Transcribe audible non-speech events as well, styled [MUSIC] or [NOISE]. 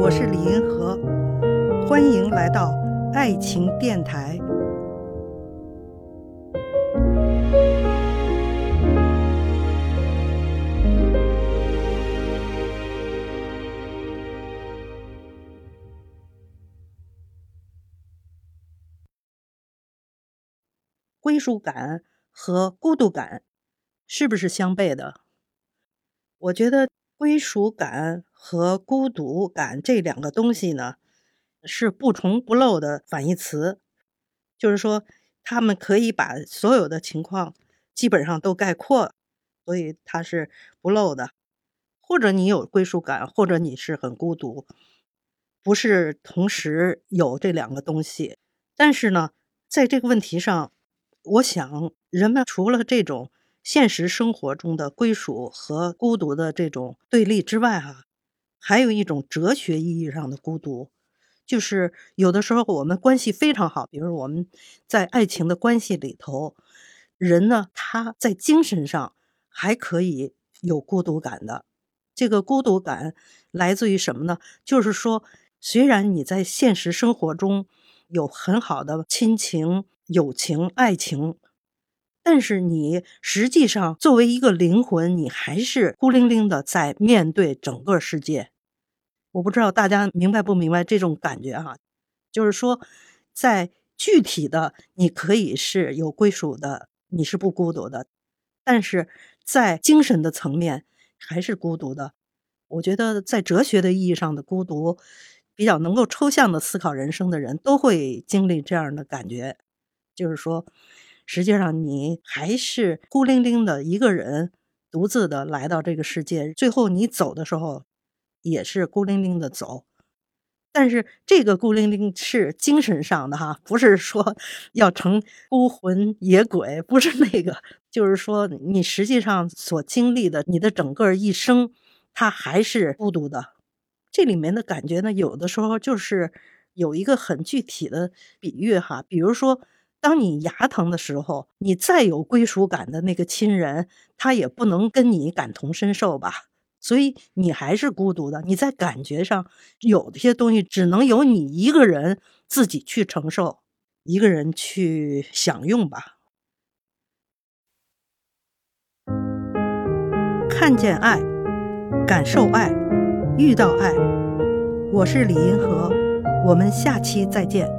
我是李银河，欢迎来到爱情电台。归属感和孤独感是不是相悖的？我觉得归属感和孤独感这两个东西呢，是不重不漏的反义词，就是说，他们可以把所有的情况基本上都概括，所以它是不漏的。或者你有归属感，或者你是很孤独，不是同时有这两个东西。但是呢，在这个问题上，我想人们除了这种。现实生活中的归属和孤独的这种对立之外，哈，还有一种哲学意义上的孤独，就是有的时候我们关系非常好，比如我们在爱情的关系里头，人呢他在精神上还可以有孤独感的。这个孤独感来自于什么呢？就是说，虽然你在现实生活中有很好的亲情、友情、爱情。但是你实际上作为一个灵魂，你还是孤零零的在面对整个世界。我不知道大家明白不明白这种感觉哈？就是说，在具体的你可以是有归属的，你是不孤独的；但是在精神的层面还是孤独的。我觉得在哲学的意义上的孤独，比较能够抽象的思考人生的人都会经历这样的感觉，就是说。实际上，你还是孤零零的一个人，独自的来到这个世界。最后你走的时候，也是孤零零的走。但是这个孤零零是精神上的哈，不是说 [LAUGHS] 要成孤魂野鬼，不是那个。就是说，你实际上所经历的，你的整个一生，它还是孤独的。这里面的感觉呢，有的时候就是有一个很具体的比喻哈，比如说。当你牙疼的时候，你再有归属感的那个亲人，他也不能跟你感同身受吧？所以你还是孤独的。你在感觉上有些东西，只能由你一个人自己去承受，一个人去享用吧。看见爱，感受爱，遇到爱。我是李银河，我们下期再见。